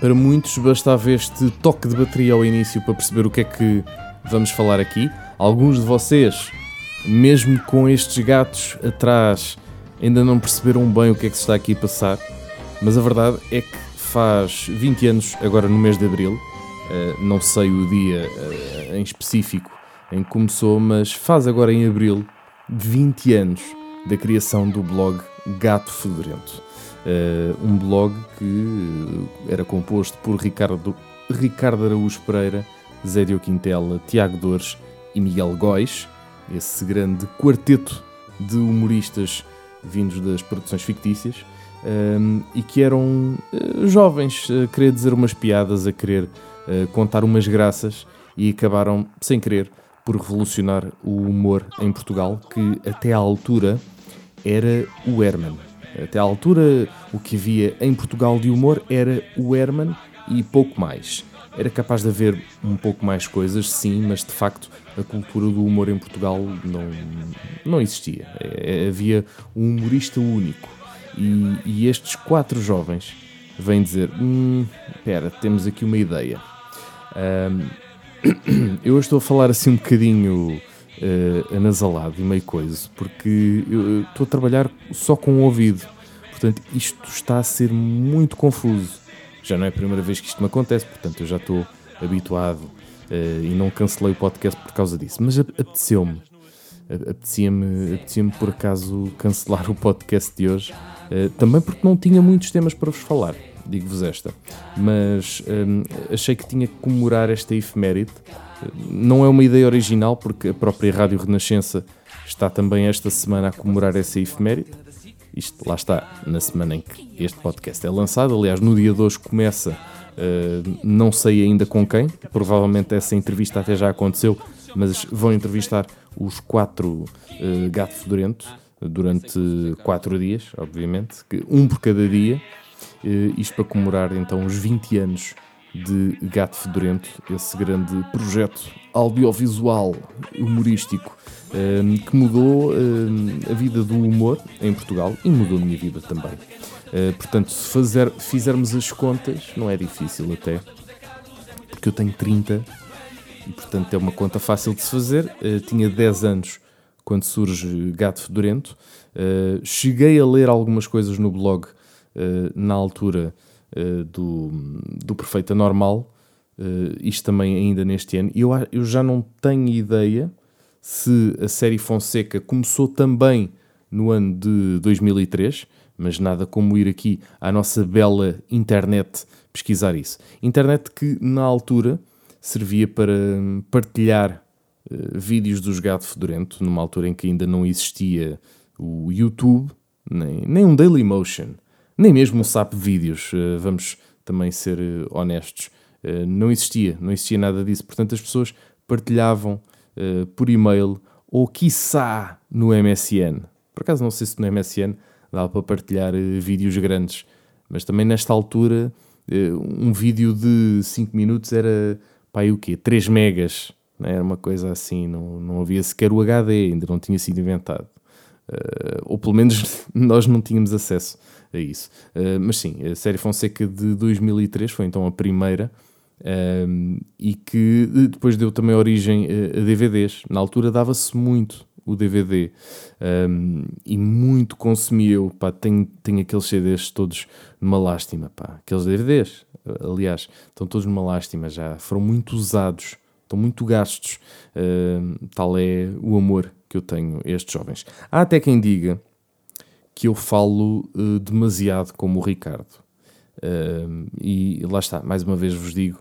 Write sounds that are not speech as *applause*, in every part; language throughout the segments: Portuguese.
Para muitos bastava este toque de bateria ao início para perceber o que é que vamos falar aqui. Alguns de vocês, mesmo com estes gatos atrás, ainda não perceberam bem o que é que se está aqui a passar. Mas a verdade é que faz 20 anos, agora no mês de abril, eh, não sei o dia eh, em específico em que começou, mas faz agora em abril 20 anos da criação do blog Gato Fedorento. Uh, um blog que era composto por Ricardo, Ricardo Araújo Pereira, Zé Dio Quintela, Tiago Dores e Miguel Góis, esse grande quarteto de humoristas vindos das produções fictícias, um, e que eram uh, jovens a querer dizer umas piadas, a querer uh, contar umas graças e acabaram, sem querer, por revolucionar o humor em Portugal, que até à altura era o Herman. Até à altura, o que havia em Portugal de humor era o Herman e pouco mais. Era capaz de haver um pouco mais coisas, sim, mas de facto a cultura do humor em Portugal não, não existia. É, havia um humorista único. E, e estes quatro jovens vêm dizer: hum, espera, temos aqui uma ideia. Um, *coughs* eu estou a falar assim um bocadinho uh, anasalado e meio coisa, porque eu estou a trabalhar só com o ouvido. Portanto, isto está a ser muito confuso. Já não é a primeira vez que isto me acontece, portanto, eu já estou habituado uh, e não cancelei o podcast por causa disso. Mas apeteceu-me, apetecia-me, apetecia-me por acaso cancelar o podcast de hoje, uh, também porque não tinha muitos temas para vos falar digo-vos esta. Mas um, achei que tinha que comemorar esta efeméride não é uma ideia original, porque a própria Rádio Renascença está também esta semana a comemorar essa efeméride. Isto lá está, na semana em que este podcast é lançado. Aliás, no dia de hoje começa, uh, não sei ainda com quem, provavelmente essa entrevista até já aconteceu, mas vão entrevistar os quatro uh, gato fedorento durante quatro dias, obviamente, um por cada dia. Uh, isto para comemorar então os 20 anos de Gato Fedorento, esse grande projeto audiovisual humorístico um, que mudou um, a vida do humor em Portugal e mudou a minha vida também. Uh, portanto, se fazer, fizermos as contas, não é difícil até, porque eu tenho 30 e, portanto, é uma conta fácil de se fazer. Uh, tinha 10 anos quando surge Gato Fedorento. Uh, cheguei a ler algumas coisas no blog na altura do, do Perfeita Normal, uh, isto também ainda neste ano. Eu, eu já não tenho ideia se a série Fonseca começou também no ano de 2003, mas nada como ir aqui à nossa bela internet pesquisar isso. Internet que na altura servia para partilhar uh, vídeos dos Gato Fedorento, numa altura em que ainda não existia o YouTube, nem, nem um Dailymotion nem mesmo um SAP Vídeos, eh, vamos também ser eh, honestos. Eh, não existia, não existia nada disso. Portanto, as pessoas partilhavam por e-mail ou, quiçá, no MSN. Por acaso, não sei se no MSN dava para partilhar vídeos grandes, mas também nesta altura, um vídeo de 5 minutos era, e o quê? 3 megas. Era uma coisa assim, não, não havia sequer o HD, ainda não tinha sido inventado. Ou pelo menos *laughs* nós não tínhamos acesso a isso. Uh, mas sim, a série Fonseca de 2003 foi então a primeira uh, e que depois deu também origem a, DVDs. Na altura dava-se muito o DVD um, e muito consumia eu. Pá, tenho, tenho aqueles CDs todos numa lástima. Pá. Aqueles DVDs, aliás, estão todos numa lástima já. Foram muito usados, estão muito gastos. Uh, tal é o amor que eu tenho estes jovens. Há até quem diga que eu falo uh, demasiado como o Ricardo. Uh, e lá está, mais uma vez vos digo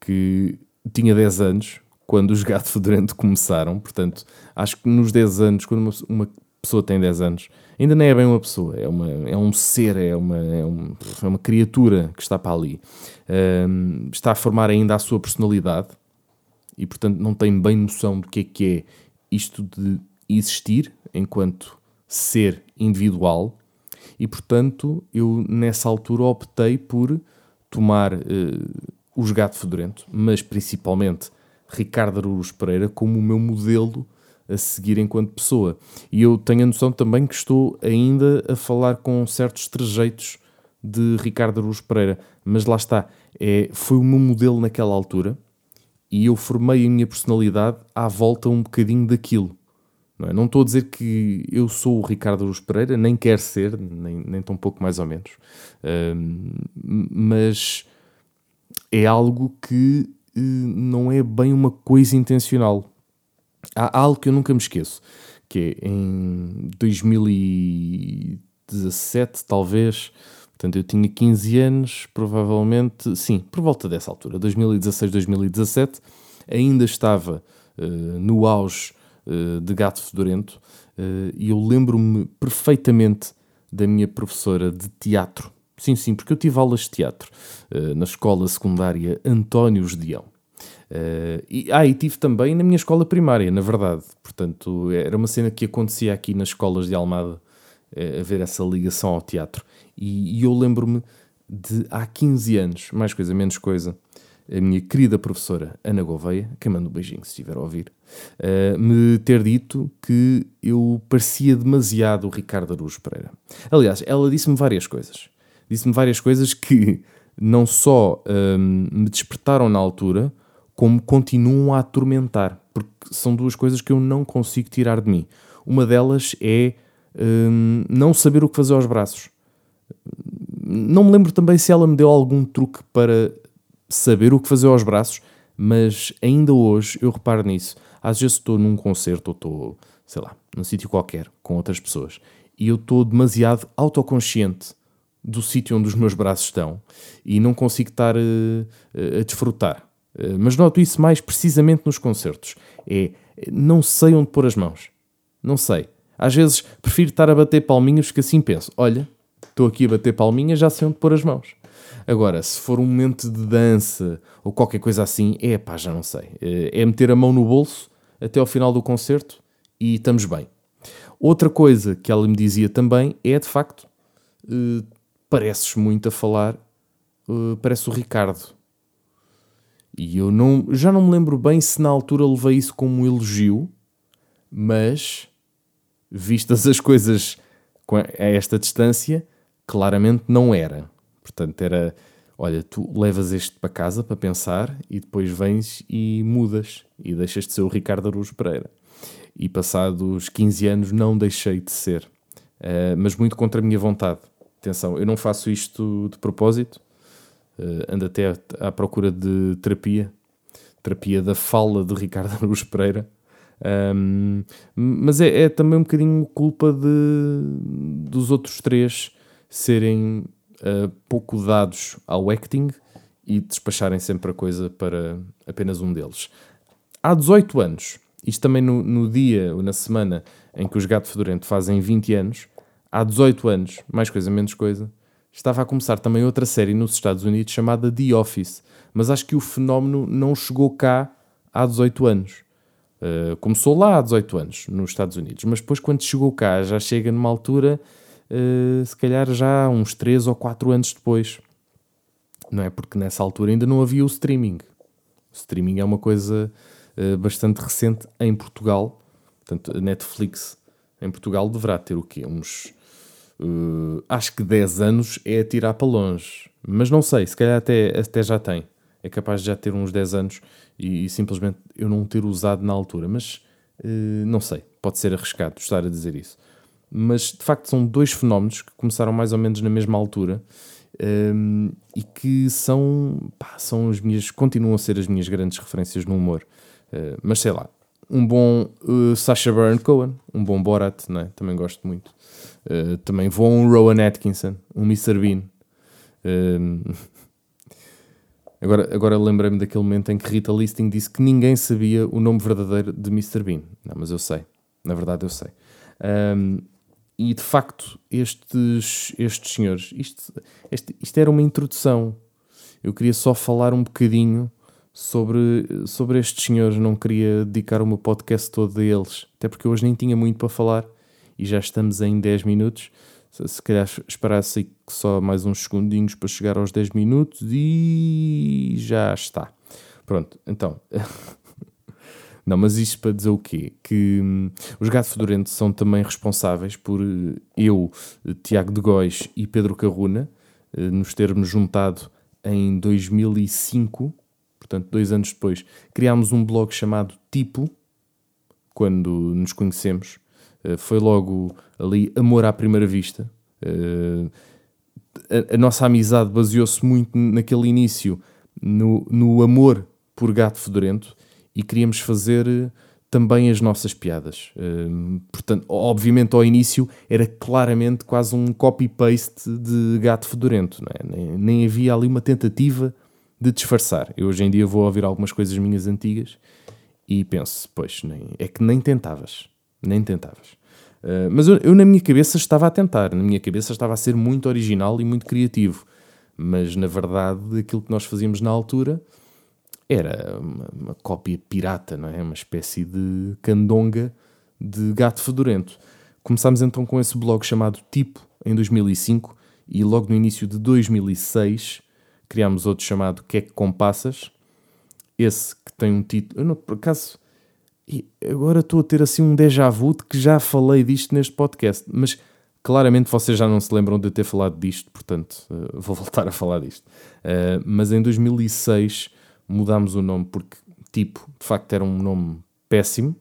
que tinha 10 anos quando os Gato Fedorento começaram, portanto, acho que nos 10 anos, quando uma, uma, pessoa tem 10 anos, ainda nem é bem uma pessoa, é, uma, é um ser, é uma, é, um, é uma criatura que está para ali. Está a formar ainda a sua personalidade e, portanto, não tem bem noção do que é que é isto de existir enquanto ser individual e, portanto, eu nessa altura optei por tomar uh, os Gato Fedorento, mas principalmente Ricardo Aruz Pereira como o meu modelo a seguir enquanto pessoa. E eu tenho a noção também que estou ainda a falar com certos trejeitos de Ricardo Araújo Pereira, mas lá está, é, foi o meu modelo naquela altura e eu formei a minha personalidade à volta um bocadinho daquilo. Não, é? não estou a dizer que eu sou o Ricardo Araújo Pereira, nem quer ser, nem, nem tão pouco mais ou menos, mas é algo que uh, não é bem uma coisa intencional. Há algo que eu nunca me esqueço, que é em 2017, talvez, portanto eu tinha 15 anos, provavelmente, sim, por volta dessa altura, 2016, 2017, ainda estava uh, no auge uh, de Gato Fedorento uh, e eu lembro-me perfeitamente da minha professora de teatro. Sim, sim, porque eu tive aulas de teatro na escola secundária António Gedeão. Uh, e, ah, e tive também na minha escola primária, na verdade. Portanto, era uma cena que acontecia aqui nas escolas de Almada, uh, haver essa ligação ao teatro. E, e eu lembro-me de há 15 anos, mais coisa, menos coisa, a minha querida professora Ana Gouveia, que manda um beijinho se estiver a ouvir, uh, me ter dito que eu parecia demasiado Ricardo Araújo Pereira. Aliás, ela disse-me várias coisas. Disse-me várias coisas que não só um, me despertaram na altura, como continuam a atormentar, porque são duas coisas que eu não consigo tirar de mim. Uma delas é hum, não saber o que fazer aos braços. Não me lembro também se ela me deu algum truque para saber o que fazer aos braços, mas ainda hoje eu reparo nisso. Às vezes estou num concerto ou estou, sei lá, num sítio qualquer com outras pessoas e eu estou demasiado autoconsciente do sítio onde os meus braços estão e não consigo estar uh, a desfrutar. Eh, mas noto isso mais precisamente nos concertos. É, não sei onde pôr as mãos. Não sei. Às vezes prefiro estar a bater palminhas porque assim penso, olha, estou aqui a bater palminhas, já sei onde pôr as mãos. Agora, se for um momento de dança ou qualquer coisa assim, é pá, já não sei. Eh, é meter a mão no bolso até ao final do concerto e estamos bem. Outra coisa que ela me dizia também é, de facto, uh, pareces muito a falar, uh, parece o Ricardo. E eu não, já não me lembro bem se na altura levei isso como um elogio, mas vistas as coisas a esta distância, claramente não era. Portanto, era olha, tu levas este para casa para pensar e depois vens e mudas e deixas de ser o Ricardo Araújo Pereira. E passados 15 anos não deixei de ser, uh, mas muito contra a minha vontade. Atenção, eu não faço isto de propósito, uh, ando até à procura de terapia, terapia da fala de Ricardo *laughs* Araújo Pereira. Um, mas é, é, também um bocadinho culpa de, dos outros três serem uh, pouco dados ao acting e despacharem sempre a coisa para apenas um deles. Há 18 anos, isto também no, no dia ou na semana em que os Gato Fedorento fazem 20 anos, há 18 anos, mais coisa menos coisa, estava a começar também outra série nos Estados Unidos chamada The Office, mas acho que o fenómeno não chegou cá há 18 anos. Uh, começou lá há 18 anos, nos Estados Unidos, mas depois, quando chegou cá, já chega numa altura, uh, se calhar já uns 3 ou 4 anos depois. Não é? Porque nessa altura ainda não havia o streaming. O streaming é uma coisa uh, bastante recente em Portugal. Portanto, a Netflix em Portugal deverá ter o quê? Uns acho que 10 anos é tirar para longe. Mas não sei, se calhar até, até já tem. É capaz de já ter uns 10 anos e, e simplesmente eu não ter usado na altura. Mas uh, não sei, pode ser arriscado estar a dizer isso. Mas de facto são dois fenómenos que começaram mais ou menos na mesma altura um, ehm, e que são, pá, são as minhas, continuam a ser as minhas grandes referências no humor. Uh, mas sei lá, um bom uh, Sacha Baron Cohen, um bom Borat, né? também gosto muito. Uh, também vou um Rowan Atkinson, um Mr. Bean. Uh, *laughs* agora agora lembrei-me daquele momento em que Rita Listing disse que ninguém sabia o nome verdadeiro de Mr. Bean. Não, mas eu sei, na verdade eu sei. Um, e de facto, estes, estes senhores, isto, este, isto era uma introdução. Eu queria só falar um bocadinho sobre, sobre estes senhores. Não queria dedicar o meu podcast todo a eles, até porque hoje nem tinha muito para falar e já estamos em 10 minutos. Se calhar esperasse só mais uns segundinhos para chegar aos 10 minutos e já está. Pronto, então. *laughs* Não, mas isto para dizer o quê? Que hum, os Gato Fedorento são também responsáveis por eh, eu, Tiago de Góis e Pedro Carruna uh, nos termos juntado em 2005, portanto, dois anos depois, criámos um blog chamado Tipo, quando nos conhecemos. Uh, foi logo ali amor à primeira vista. A, a, nossa amizade baseou-se muito naquele início no, no amor por gato fedorento e queríamos fazer também as nossas piadas. Portanto, obviamente ao início era claramente quase um copy-paste de gato fedorento, é? nem, nem, havia ali uma tentativa de disfarçar. Eu hoje em dia vou ouvir algumas coisas minhas antigas e penso, pois, nem, é que nem tentavas, nem tentavas. Uh, mas eu, eu, na minha cabeça estava a tentar, na minha cabeça estava a ser muito original e muito criativo, mas na verdade aquilo que nós fazíamos na altura era uma, uma, cópia pirata, não é? Uma espécie de candonga de gato fedorento. Começámos então com esse blog chamado Tipo em 2005 e logo no início de 2006 criámos outro chamado Que é que Compassas. Esse que tem um título. Eu não, por acaso. Agora estou a ter assim um déjà vu de que já falei disto neste podcast, mas claramente vocês já não se lembram de ter falado disto, portanto uh, vou *laughs* voltar a falar disto. Uh, mas em 2006 mudámos o nome porque, tipo, de facto era um nome péssimo.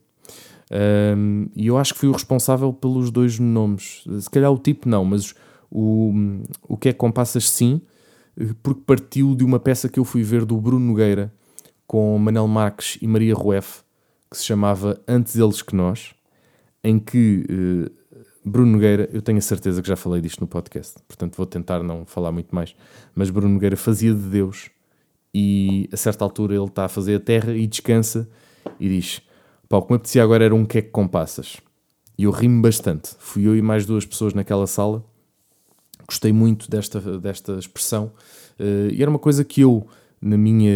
Um, e eu acho que fui o responsável pelos dois nomes. Se calhar o tipo não, mas o, o que é Compassas sim, porque partiu de uma peça que eu fui ver do Bruno Nogueira com Manel Marques e Maria Rueff, que se chamava Antes Eles Que Nós, em que uh, Bruno Nogueira, eu tenho a certeza que já falei disto no podcast, portanto vou tentar não falar muito mais, mas Bruno Nogueira fazia de Deus e a certa altura ele está a fazer a terra e descansa e diz: Pá, o que me apetecia agora era um queque com passas. E eu rimo bastante. Fui eu e mais duas pessoas naquela sala. Gostei muito desta, desta expressão. Uh, e era uma coisa que eu, na minha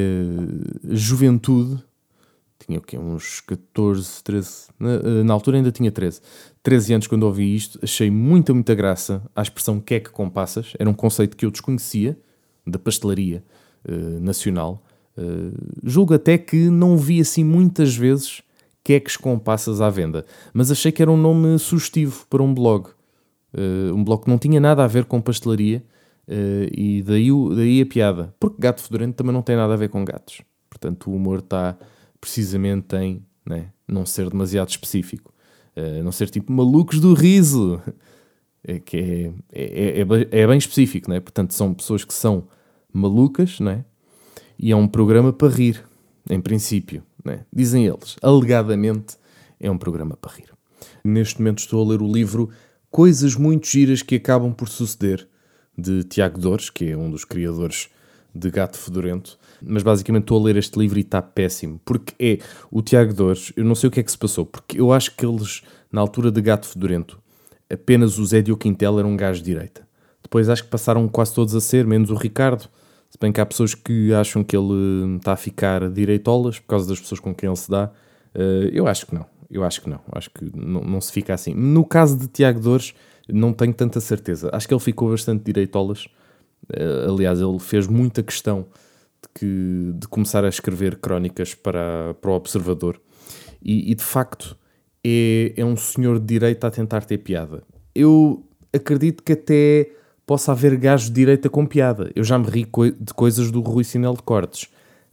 juventude, tinha o quê? Uns 14, 13. Na, eh, na, altura ainda tinha 13. 13 anos quando ouvi isto, achei muita, muita graça à expressão queque com passas. Era um conceito que eu desconhecia, da pastelaria. Eh, nacional, uh, julgo até que não vi assim muitas vezes queques com passas à venda, mas achei que era um nome sugestivo para um blog. Uh, um blog que não tinha nada a ver com pastelaria e daí, daí a piada. Porque gato fedorento também não tem nada a ver com gatos. Portanto, o humor está precisamente em né, não ser demasiado específico. não ser tipo malucos do riso. *laughs* É, que é, é, é, é bem específico, né? portanto, são pessoas que são malucas, não é? E é um programa para rir, em princípio, não é? Dizem eles, alegadamente é um programa para rir. Neste momento estou a ler o livro Coisas Muito Giras que Acabam por Suceder, de Tiago Dores, que é um dos criadores de Gato Fedorento, mas basicamente estou a ler este livro e está péssimo, porque é o Tiago Dores, eu não sei o que é que se passou, porque eu acho que eles, na altura de Gato Fedorento, apenas o Zé Quintel era um gajo de direita. Depois acho que passaram quase todos a ser, menos o Ricardo, se bem que há pessoas que acham que ele está a ficar direitolas por causa das pessoas com quem ele se dá. Uh, eu acho que não. Eu acho que não. Acho que não, não se fica assim. No caso de Tiago Dores, não tenho tanta certeza. Acho que ele ficou bastante direitolas. Uh, aliás, ele fez muita questão de, que, de começar a escrever crónicas para, para o Observador. E, e de facto é, é um senhor de direita a tentar ter piada. Eu acredito que até possa haver gajo de direita com piada. Eu já me ri de coisas do Rui Sinel de Cortes.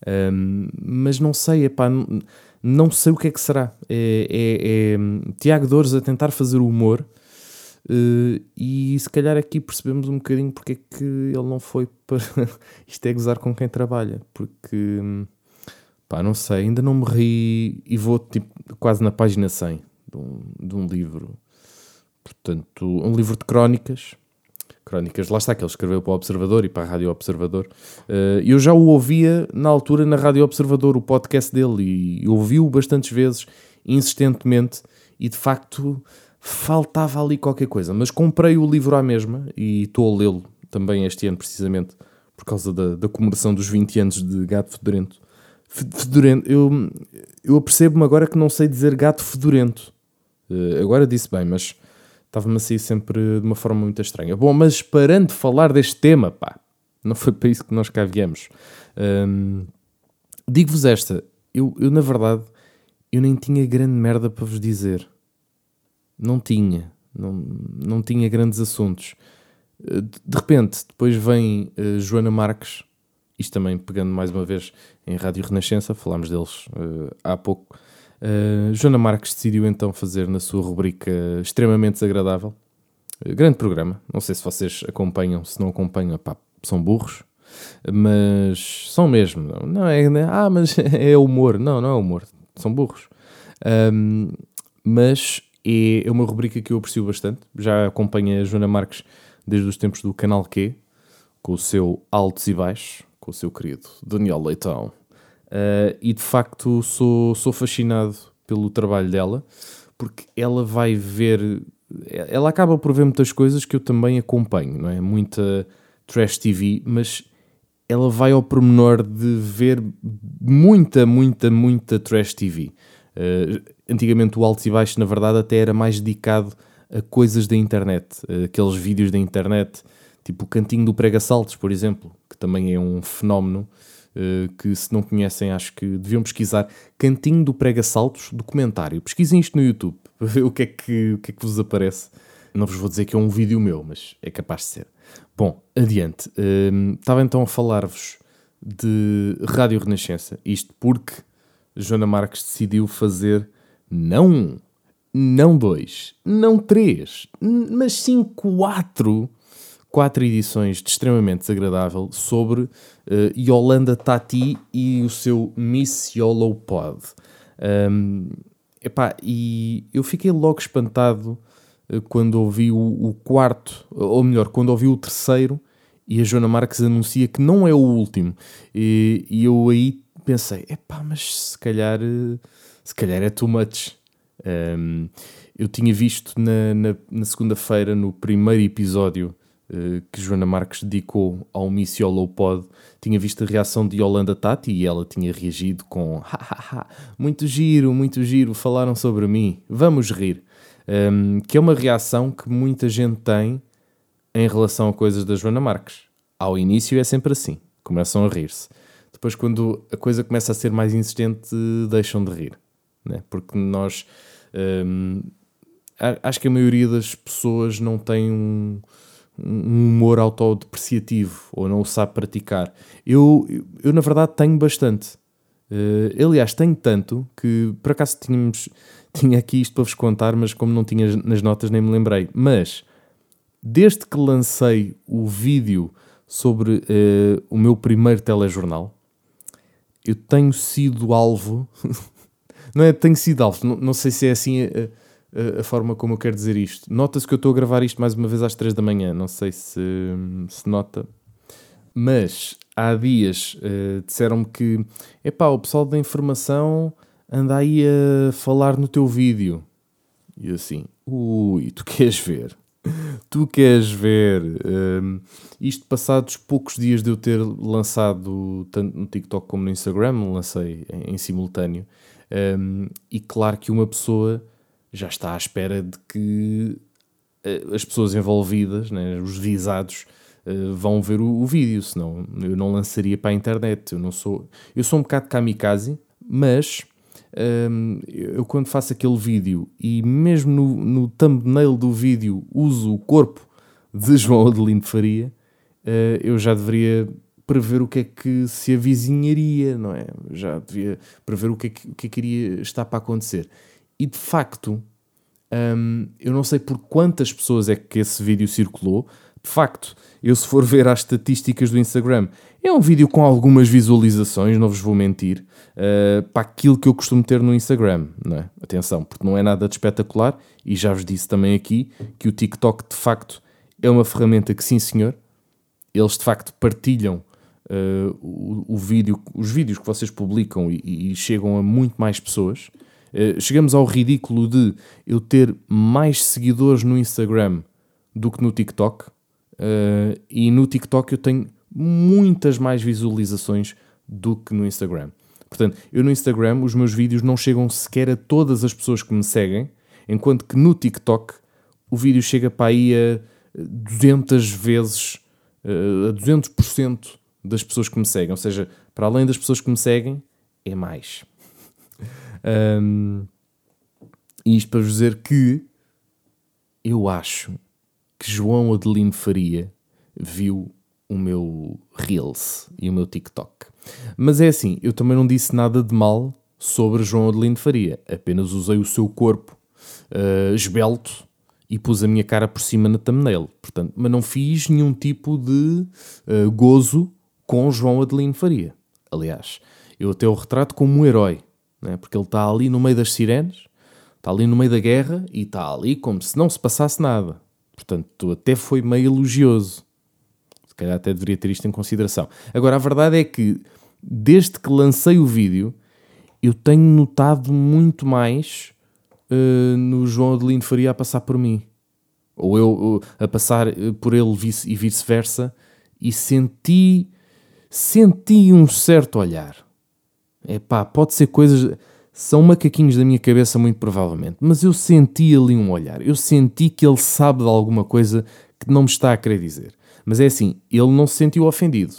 Um, mas não sei, epá, não, não sei o que é que será. É, é, é Tiago Dores a tentar fazer humor uh, e se calhar aqui percebemos um bocadinho porque é que ele não foi para. *laughs* Isto é gozar com quem trabalha, porque pá, não sei, ainda não me ri e vou tipo, quase na página 100 de um, de um livro. Portanto, um livro de crónicas crónicas, lá está, que ele escreveu para o Observador e para a Rádio Observador. Uh, eu já o ouvia na altura na Rádio Observador, o podcast dele, e ouvi-o bastantes vezes, insistentemente, e de facto faltava ali qualquer coisa. Mas comprei o livro à mesma e estou a lê-lo também este ano, precisamente, por causa da, da comemoração dos 20 anos de Gato Fedorento. Fedorento, eu, eu apercebo-me agora que não sei dizer gato fedorento. Uh, agora disse bem, mas estava-me a sair sempre de uma forma muito estranha. Bom, mas parando de falar deste tema, pá, não foi para isso que nós cá viemos. Hum, Digo-vos esta, eu, eu na verdade, eu nem tinha grande merda para vos dizer. Não tinha. Não, não tinha grandes assuntos. Uh, de repente, depois vem uh, Joana Marques, isto também pegando mais uma vez em Rádio Renascença, falámos deles uh, há pouco. Joana Marques decidiu então fazer na sua rubrica extremamente desagradável. grande programa, não sei se vocês acompanham, se não acompanham, pá, são burros, mas são mesmo. Não é, é ah, mas *laughs* é humor. Não, não é humor, são burros. Um, mas é, uma rubrica que eu aprecio bastante. Já acompanho a Joana Marques desde os tempos do Canal Q, com o seu altos e baixos, com o seu querido Daniel Leitão. Uh, e de facto sou, sou fascinado pelo trabalho dela, porque ela vai ver. Ela acaba por ver muitas coisas que eu também acompanho, não é? Muita trash TV, mas ela vai ao pormenor de ver muita, muita, muita trash TV. Uh, antigamente o Altos e Baixos, na verdade, até era mais dedicado a coisas da internet, aqueles vídeos da internet, tipo o Cantinho do Prega Saltos, por exemplo, que também é um fenómeno uh, que, se não conhecem, acho que deviam pesquisar. Cantinho do Prega Saltos, documentário. Pesquisem isto no YouTube *laughs* para ver o que, é que, o que é que vos aparece. Não vos vou dizer que é um vídeo meu, mas é capaz de ser. Bom, adiante. estava então a falar-vos de Rádio Renascença. Isto porque Joana Marques decidiu fazer não um, não dois, não três, mas sim quatro, quatro edições de extremamente desagradável sobre uh, Yolanda Tati e o seu Miss Yolo Pod. Um, epá, e eu fiquei logo espantado uh, quando ouvi o, o, quarto, ou melhor, quando ouvi o terceiro e a Joana Marques anuncia que não é o último. E, e eu aí pensei, epá, mas se calhar, se calhar é too much. Um, eu tinha visto na, na, na segunda-feira, no primeiro episódio uh, que Joana Marques dedicou ao Miss Pod, tinha visto a reação de Yolanda Tati e ela tinha reagido com muito giro, muito giro, falaram sobre mim, vamos rir. Um, que é uma reação que muita gente tem em relação a coisas da Joana Marques. Ao início é sempre assim, começam a rir-se. Depois, quando a coisa começa a ser mais insistente, deixam de rir. Né? Porque nós. Hum, acho que a maioria das pessoas não tem um, um humor autodepreciativo ou não o sabe praticar. Eu, eu, na verdade, tenho bastante. Uh, aliás, tenho tanto que por acaso tínhamos, *laughs* tinha aqui isto para vos contar, mas como não tinha nas notas nem me lembrei. Mas desde que lancei o vídeo sobre uh, o meu primeiro telejornal, eu tenho sido alvo, *laughs* não é? Tenho sido alvo, não, não sei se é assim a, a, a, forma como eu quero dizer isto. Nota-se que eu estou a gravar isto mais uma vez às 3 da manhã, não sei se, se nota, mas há dias uh, disseram-me que epá, o pessoal da informação anda aí a falar no teu vídeo. E assim, ui, tu queres ver? tu queres ver um, isto passados poucos dias de eu ter lançado tanto no TikTok como no Instagram, lancei em, em simultâneo, um, e claro que uma pessoa já está à espera de que uh, as pessoas envolvidas, né, os visados, uh, vão ver o, o, vídeo, senão eu não lançaria para a internet. Eu não sou, eu sou um bocado kamikaze, mas um, eu quando faço aquele vídeo e mesmo no, no thumbnail do vídeo uso o corpo de João Adelino Faria, uh, eu já deveria prever o que é que se avizinharia, não é? Já devia prever o que é que, o que, é que iria estar para acontecer. E de facto, um, eu não sei por quantas pessoas é que esse vídeo circulou. De facto, eu se for ver as estatísticas do Instagram, é um vídeo com algumas visualizações, não vos vou mentir, uh, para aquilo que eu costumo ter no Instagram. Não é? Atenção, porque não é nada de espetacular e já vos disse também aqui que o TikTok de facto é uma ferramenta que, sim senhor, eles de facto partilham uh, o, o, vídeo, os vídeos que vocês publicam e, e chegam a muito mais pessoas. Uh, chegamos ao ridículo de eu ter mais seguidores no Instagram do que no TikTok. Uh, e no TikTok eu tenho muitas mais visualizações do que no Instagram. Portanto, eu no Instagram os meus vídeos não chegam sequer a todas as pessoas que me seguem, enquanto que no TikTok o vídeo chega para aí a 200 vezes, a 200% das pessoas que me seguem. Ou seja, para além das pessoas que me seguem, é mais. *laughs* um, isto para vos dizer que eu acho, que João Adelino Faria viu o meu Reels e o meu TikTok. Mas é assim, eu também não disse nada de mal sobre João Adelino Faria, apenas usei o seu corpo uh, esbelto e pus a minha cara por cima na thumbnail. Portanto, mas não fiz nenhum tipo de uh, gozo com João Adelino Faria. Aliás, eu até o retrato como um herói, né? porque ele está ali no meio das sirenes, está ali no meio da guerra e está ali como se não se passasse nada. Portanto, até foi meio elogioso. Se calhar até deveria ter isto em consideração. Agora, a verdade é que, desde que lancei o vídeo, eu tenho notado muito mais uh, no João Adelino Faria a passar por mim. Ou eu uh, a passar eh, por ele vice, e vice-versa. E senti, senti um certo olhar. É pá, pode ser coisas. São macaquinhos da minha cabeça, muito provavelmente. Mas eu senti ali um olhar. Eu senti que ele sabe de alguma coisa que não me está a querer dizer. Mas é assim, ele não se sentiu ofendido.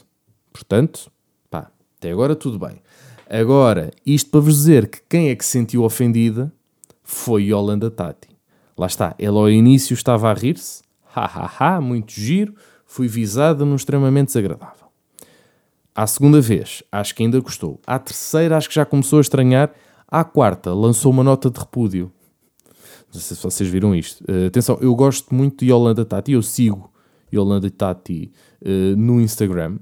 Portanto, pá, até agora tudo bem. Agora, isto para vos dizer que quem é que se sentiu ofendida foi Yolanda Tati. Lá está, ela ao início estava a rir-se, ha ha ha, muito giro, fui visada num extremamente desagradável. À segunda vez, acho que ainda gostou. À terceira, acho que já começou a estranhar. À quarta, lançou uma nota de repúdio. Não sei se vocês viram isto. Uh, atenção, eu gosto muito de Yolanda Tati, eu sigo Yolanda Tati uh, no Instagram.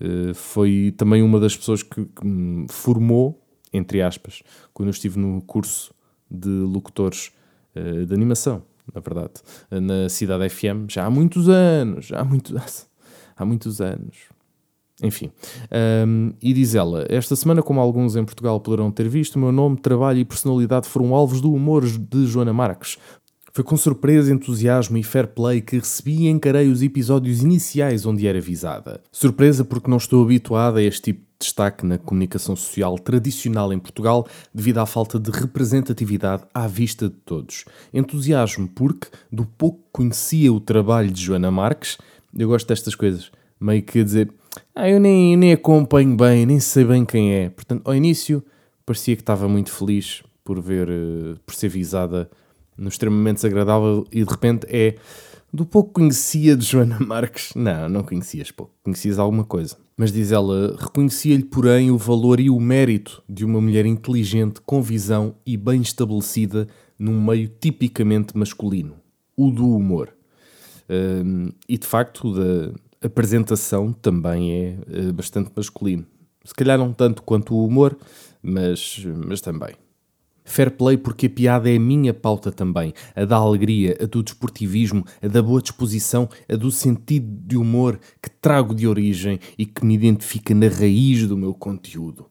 Eh, foi também uma das pessoas que, que, me formou, entre aspas, quando eu estive no curso de locutores uh, de animação, na verdade, na Cidade FM, já há muitos anos, já há, muito, *laughs* há muitos anos. Enfim, um, e diz ela: Esta semana, como alguns em Portugal poderão ter visto, meu nome, trabalho e personalidade foram alvos do humor de Joana Marques, foi com surpresa, entusiasmo e fair play que recebi e encarei os episódios iniciais onde era visada. Surpresa porque não estou habituada a este tipo de destaque na comunicação social tradicional em Portugal devido à falta de representatividade à vista de todos. Entusiasmo porque, do pouco que conhecia o trabalho de Joana Marques, eu gosto destas coisas, meio que dizer, ah, eu nem, nem acompanho bem, nem sei bem quem é. Portanto, ao início parecia que estava muito feliz por ver, eh, por ser visada no extremamente desagradável e de repente é do pouco conhecia de Joana *laughs* Marques. Não, não conhecias pouco, conhecias alguma coisa. Mas diz ela, reconhecia-lhe, porém, o valor e o mérito de uma mulher inteligente, com visão e bem estabelecida num meio tipicamente masculino, o do humor. Um, e de facto, da apresentação também é uh, bastante masculino. Se calhar não tanto quanto o humor, mas, mas também. Fair play porque a piada é a minha pauta também, a da alegria, a do desportivismo, a da boa disposição, a do sentido de humor que trago de origem e que me identifica na raiz do meu conteúdo.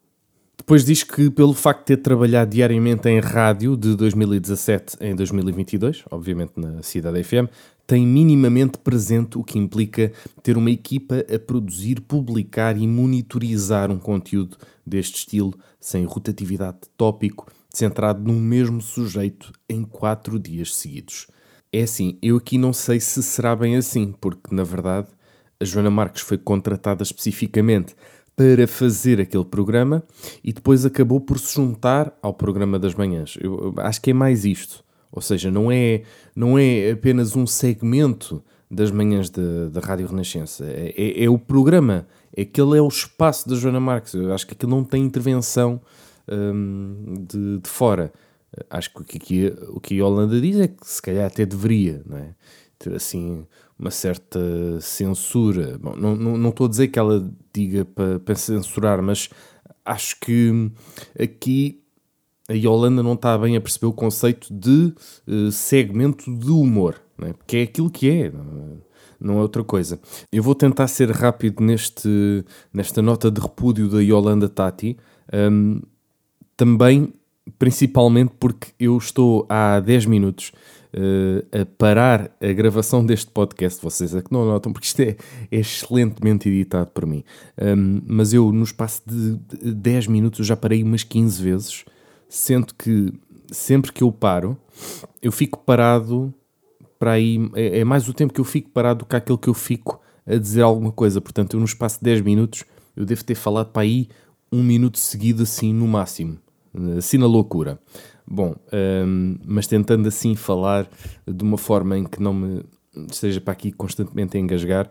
Depois diz que, pelo facto de ter trabalhado diariamente em rádio de 2017 em 2022, obviamente na Cidade FM, tem minimamente presente o que implica ter uma equipa a produzir, publicar e monitorizar um conteúdo deste estilo, sem rotatividade de tópico centrado num mesmo sujeito em quatro dias seguidos. É assim, eu aqui não sei se será bem assim, porque na verdade a Joana Marques foi contratada especificamente para fazer aquele programa e depois acabou por se juntar ao programa das manhãs. Eu acho que é mais isto. Ou seja, não é, não é apenas um segmento das manhãs da Rádio Renascença. É, é, é, o programa. Aquele é o espaço da Joana Marques. Eu acho que aquilo não tem intervenção um, de, de, fora. Acho que aqui, o que a Holanda diz é que se calhar até deveria, não é? Ter assim uma certa censura. Bom, não, não, não estou a dizer que ela diga para, para censurar, mas acho que aqui a Yolanda não está bem a perceber o conceito de uh, segmento de humor, é? porque é aquilo que é, não é outra coisa. Eu vou tentar ser rápido neste, nesta nota de repúdio da Yolanda Tati. Um, também, principalmente porque eu estou há 10 minutos uh, a parar a gravação deste podcast. Vocês é que não notam, porque isto é, é excelentemente editado por mim. Um, mas eu, no espaço de 10 minutos, já parei umas 15 vezes, sendo que sempre que eu paro, eu fico parado para aí. É, é mais o tempo que eu fico parado do que aquele que eu fico a dizer alguma coisa. Portanto, eu, no espaço de 10 minutos, eu devo ter falado para aí um minuto seguido, assim, no máximo assim na loucura. Bom, um, mas tentando assim falar de uma forma em que não me esteja para aqui constantemente a engasgar.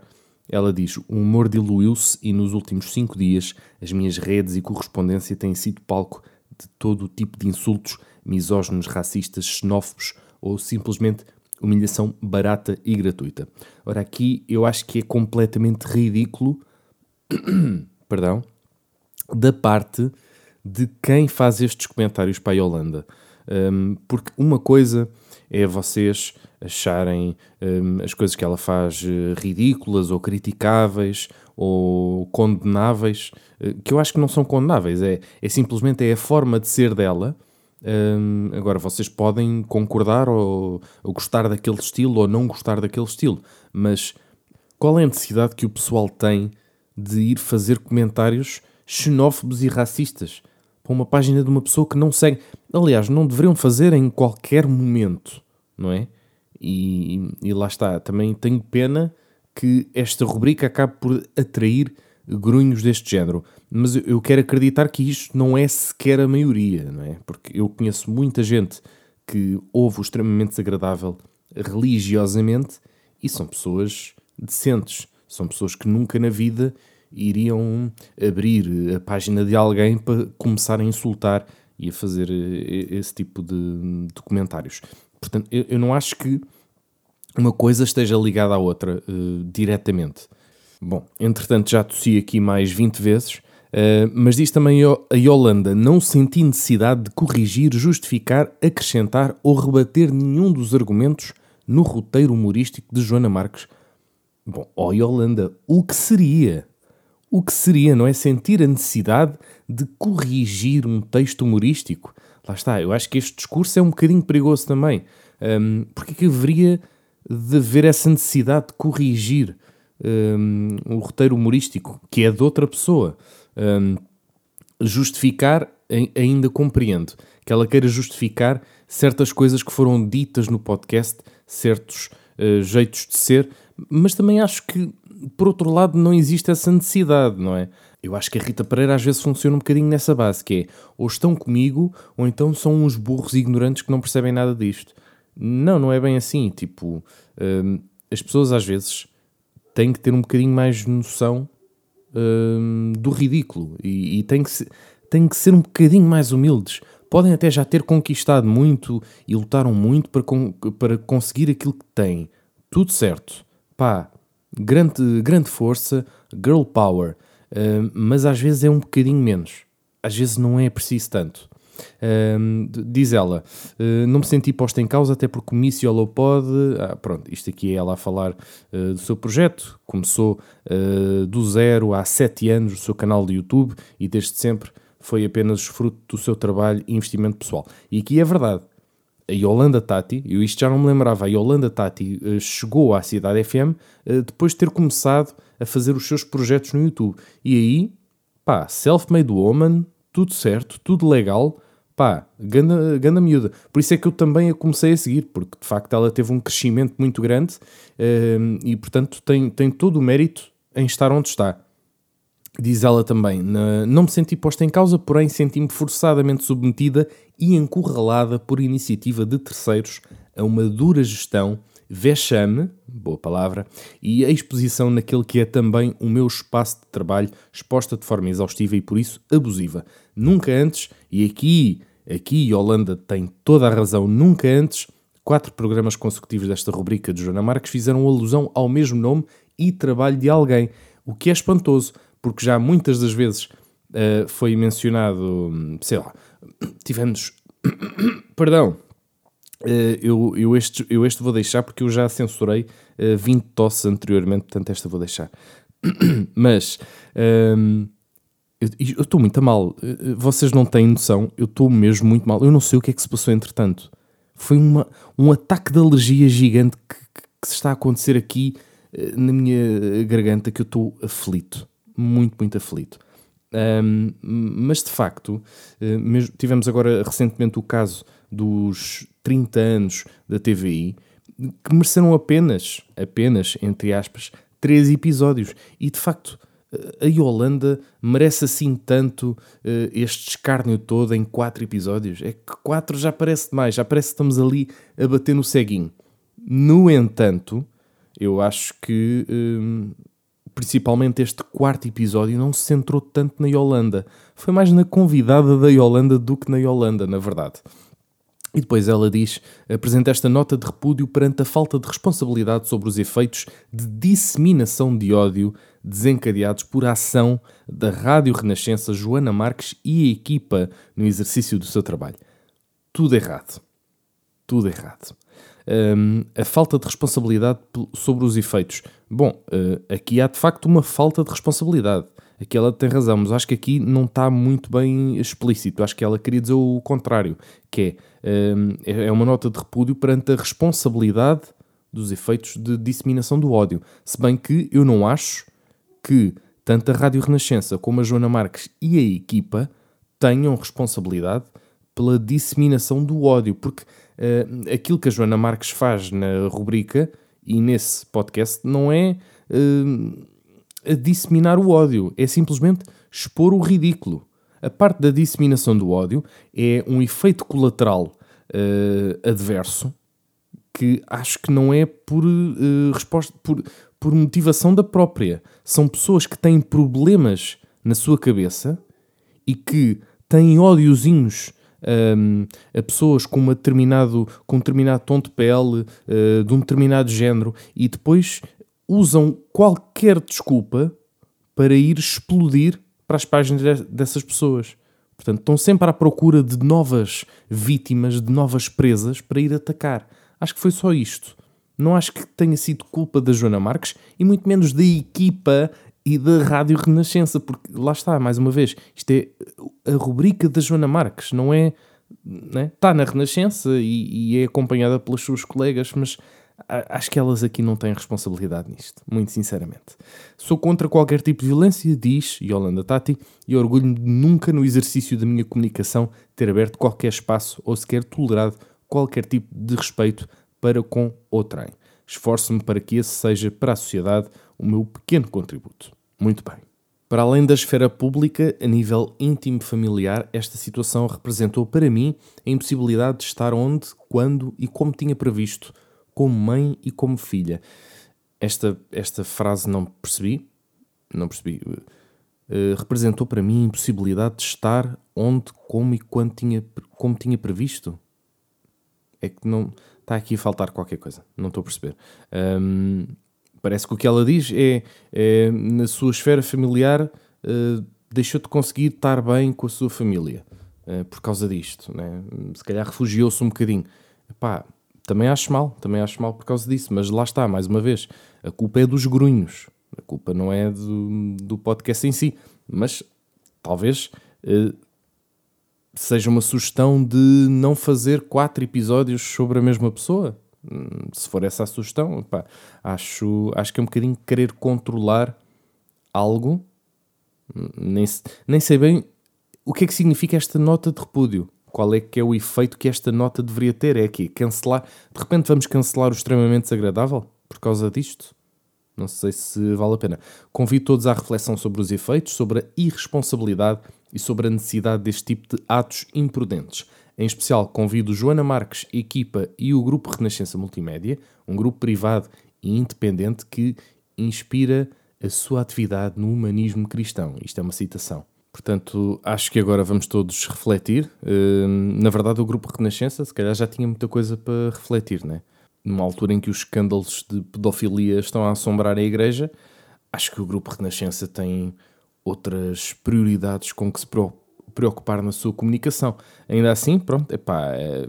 Ela diz: O humor diluiu-se e nos últimos cinco dias as minhas redes e correspondência têm sido palco de todo o tipo de insultos misóginos, racistas, xenófobos ou simplesmente humilhação barata e gratuita. Ora, aqui eu acho que é completamente ridículo, *coughs* perdão, da parte de quem faz estes comentários para a Yolanda. Um, porque uma coisa é vocês acharem um, as coisas que ela faz uh, ridículas ou criticáveis ou condenáveis, uh, que eu acho que não são condenáveis, é, é simplesmente é a forma de ser dela. Um, agora, vocês podem concordar ou, ou gostar daquele estilo ou não gostar daquele estilo, mas qual é a necessidade que o pessoal tem de ir fazer comentários xenófobos e racistas para uma página de uma pessoa que não segue? Aliás, não deveriam fazer em qualquer momento, não é? E, e lá está, também tenho pena que esta rubrica acabe por atrair grunhos deste género. Mas eu quero acreditar que isto não é sequer a maioria, não é? Porque eu conheço muita gente que ouve o extremamente desagradável religiosamente e são pessoas decentes. São pessoas que nunca na vida iriam abrir a página de alguém para começar a insultar e a fazer esse tipo de documentários. Portanto, eu, não acho que uma coisa esteja ligada à outra uh, diretamente. Bom, entretanto já tossi aqui mais 20 vezes, uh, mas diz também a Yolanda: não senti necessidade de corrigir, justificar, acrescentar ou rebater nenhum dos argumentos no roteiro humorístico de Joana Marques. Bom, ó Yolanda, o que seria? O que seria, não é? Sentir a necessidade de corrigir um texto humorístico? Lá está, eu acho que este discurso é um bocadinho perigoso também. Um, porque é que haveria de haver essa necessidade de corrigir um, o roteiro humorístico, que é de outra pessoa? Um, justificar, ainda compreendo. Que ela queira justificar certas coisas que foram ditas no podcast, certos uh, jeitos de ser, mas também acho que, por outro lado, não existe essa necessidade, não é? Eu acho que a Rita Pereira às vezes funciona um bocadinho nessa base, que é ou estão comigo, ou então são uns burros ignorantes que não percebem nada disto. Não, não é bem assim. Tipo, hum, as pessoas às vezes têm que ter um bocadinho mais noção hum, do ridículo e, e têm, que ser, têm que ser um bocadinho mais humildes. Podem até já ter conquistado muito e lutaram muito para, para conseguir aquilo que têm. Tudo certo. Pá, grande, grande força, girl power. Mas às vezes é um bocadinho menos. Às vezes não é preciso tanto. Diz ela, uh, não me senti posta em causa, até porque o Miss Yolo pode. Ah, pronto, isto aqui é ela a falar uh, do seu projeto. Começou do zero há sete anos o seu canal de YouTube e desde sempre foi apenas fruto do seu trabalho e investimento pessoal. E aqui é verdade. A Yolanda Tati, eu isto já não me lembrava, a Yolanda Tati chegou à Cidade FM depois de ter começado a fazer os seus projetos no YouTube. E aí, pá, self-made woman, tudo certo, tudo legal, pá, ganda, ganda miúda. Por isso é que eu também a comecei a seguir, porque de facto ela teve um crescimento muito grande uh, e, portanto, tem, tem todo o mérito em estar onde está. Diz ela também: Não me senti posta em causa, porém senti-me forçadamente submetida e encurralada por iniciativa de terceiros a uma dura gestão vexame, boa palavra, e a exposição naquele que é também o meu espaço de trabalho, exposta de forma exaustiva e por isso abusiva. Nunca antes, e aqui, aqui Holanda tem toda a razão, nunca antes, quatro programas consecutivos desta rubrica de Joana Marques fizeram alusão ao mesmo nome e trabalho de alguém, o que é espantoso, porque já muitas das vezes uh, foi mencionado, sei lá, *coughs* tivemos. *coughs* Perdão, Uh, eu, eu, este, eu este vou deixar porque eu já censurei uh, 20 tosses anteriormente, portanto esta vou deixar. *coughs* Mas um, ehm, eu estou muito mal. Vocês não têm noção, eu estou mesmo muito mal. Eu não sei o que é que se passou entretanto. Foi uma, um ataque de alergia gigante que, que, que se está a acontecer aqui na minha garganta que eu estou aflito. Muito, muito aflito. Um, mas de facto, mesmo, tivemos agora recentemente o caso dos 30 anos da TVI, que mereceram apenas, apenas, entre aspas, 3 episódios. E de facto, a Yolanda merece assim tanto uh, este escárnio todo em 4 episódios. É que 4 já parece demais, já parece que estamos ali a bater no ceguinho. No entanto, Eu acho que hum, principalmente este quarto episódio não se centrou tanto na Yolanda. Foi mais na convidada da Yolanda do que na Yolanda, na verdade. E depois ela diz: apresenta esta nota de repúdio perante a falta de responsabilidade sobre os efeitos de disseminação de ódio desencadeados por ação da Rádio Renascença Joana Marques e a equipa no exercício do seu trabalho. Tudo errado. Tudo errado. Um, a falta de responsabilidade sobre os efeitos. Bom, uh, aqui há de facto uma falta de responsabilidade. Aqui ela tem razão, mas acho que aqui não está muito bem explícito. Acho que ela queria dizer o contrário, que é, um, é uma nota de repúdio perante a responsabilidade dos efeitos de disseminação do ódio. Se bem que eu não acho que tanto a Rádio Renascença como a Joana Marques e a equipa tenham responsabilidade pela disseminação do ódio, porque uh, aquilo que a Joana Marques faz na rubrica e nesse podcast não é uh, disseminar o ódio, é simplesmente expor o ridículo. A parte da disseminação do ódio é um efeito colateral uh, adverso que acho que não é por resposta por, por motivação da própria. São pessoas que têm problemas na sua cabeça e que têm ódiozinhos um, a pessoas com, uma determinado, com um determinado tom de pele, uh, de um determinado género, e depois usam qualquer desculpa para ir explodir para as páginas dessas pessoas. Portanto, estão sempre à procura de novas vítimas, de novas presas para ir atacar. Acho que foi só isto. Não acho que tenha sido culpa da Joana Marques e muito menos da equipa e da Rádio Renascença, porque lá está, mais uma vez, isto é a rubrica da Joana Marques, não é? Né? Está na Renascença e, e, é acompanhada pelas suas colegas, mas acho que elas aqui não têm responsabilidade nisto, muito sinceramente. Sou contra qualquer tipo de violência, diz Yolanda Tati, e orgulho-me de nunca no exercício da minha comunicação ter aberto qualquer espaço ou sequer tolerado qualquer tipo de respeito para com outrem. Esforço-me para que esse seja para a sociedade o meu pequeno contributo. Muito bem. Para além da esfera pública, a nível íntimo familiar, esta situação representou para mim a impossibilidade de estar onde, quando e como tinha previsto, como mãe e como filha. Esta, esta frase não percebi, não percebi. Uh, representou para mim a impossibilidade de estar onde, como e quando tinha, como tinha previsto. É que não está aqui a faltar qualquer coisa, não estou a perceber. Um, parece que o que ela diz é, é na sua esfera familiar uh, deixou de conseguir estar bem com a sua família uh, por causa disto, né? se calhar refugiou-se um bocadinho. Epá, também acho mal, também acho mal por causa disso, mas lá está, mais uma vez, a culpa é dos grunhos, a culpa não é do, do podcast em si, mas talvez uh, seja uma sugestão de não fazer quatro episódios sobre a mesma pessoa. Hum, se for essa a sugestão, pá, acho, acho que é um bocadinho querer controlar algo. Hum, nem, nem sei bem o que é que significa esta nota de repúdio. Qual é que é o efeito que esta nota deveria ter? É aqui, cancelar. De repente vamos cancelar o extremamente desagradável por causa disto? Não sei se vale a pena. Convido todos à reflexão sobre os efeitos, sobre a irresponsabilidade e sobre a necessidade deste tipo de atos imprudentes. Em especial, convido Joana Marques, equipa e o Grupo Renascença Multimédia, um grupo privado e independente que inspira a sua atividade no humanismo cristão. Isto é uma citação. Portanto, acho que agora vamos todos refletir. Hum, na verdade, o Grupo Renascença, se calhar, já tinha muita coisa para refletir, né? Numa altura em que os escândalos de pedofilia estão a assombrar a Igreja, acho que o Grupo Renascença tem outras prioridades com que se preocupar na sua comunicação. Ainda assim, pronto, epá, é,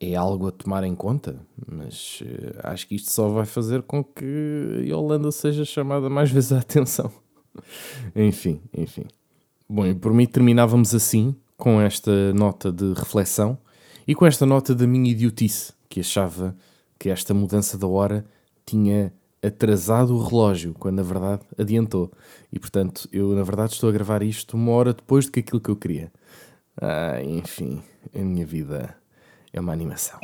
é algo a tomar em conta, mas uh, acho que isto só vai fazer com que a Holanda seja chamada mais vezes a atenção. *laughs* enfim, enfim. Bom, e por mim terminávamos assim, com esta nota de reflexão e com esta nota da minha idiotice, que achava que esta mudança da hora tinha atrasado o relógio, quando na verdade adiantou. E portanto, eu na verdade estou a gravar isto uma hora depois do que aquilo que eu queria. Ah, enfim, a minha vida é uma animação.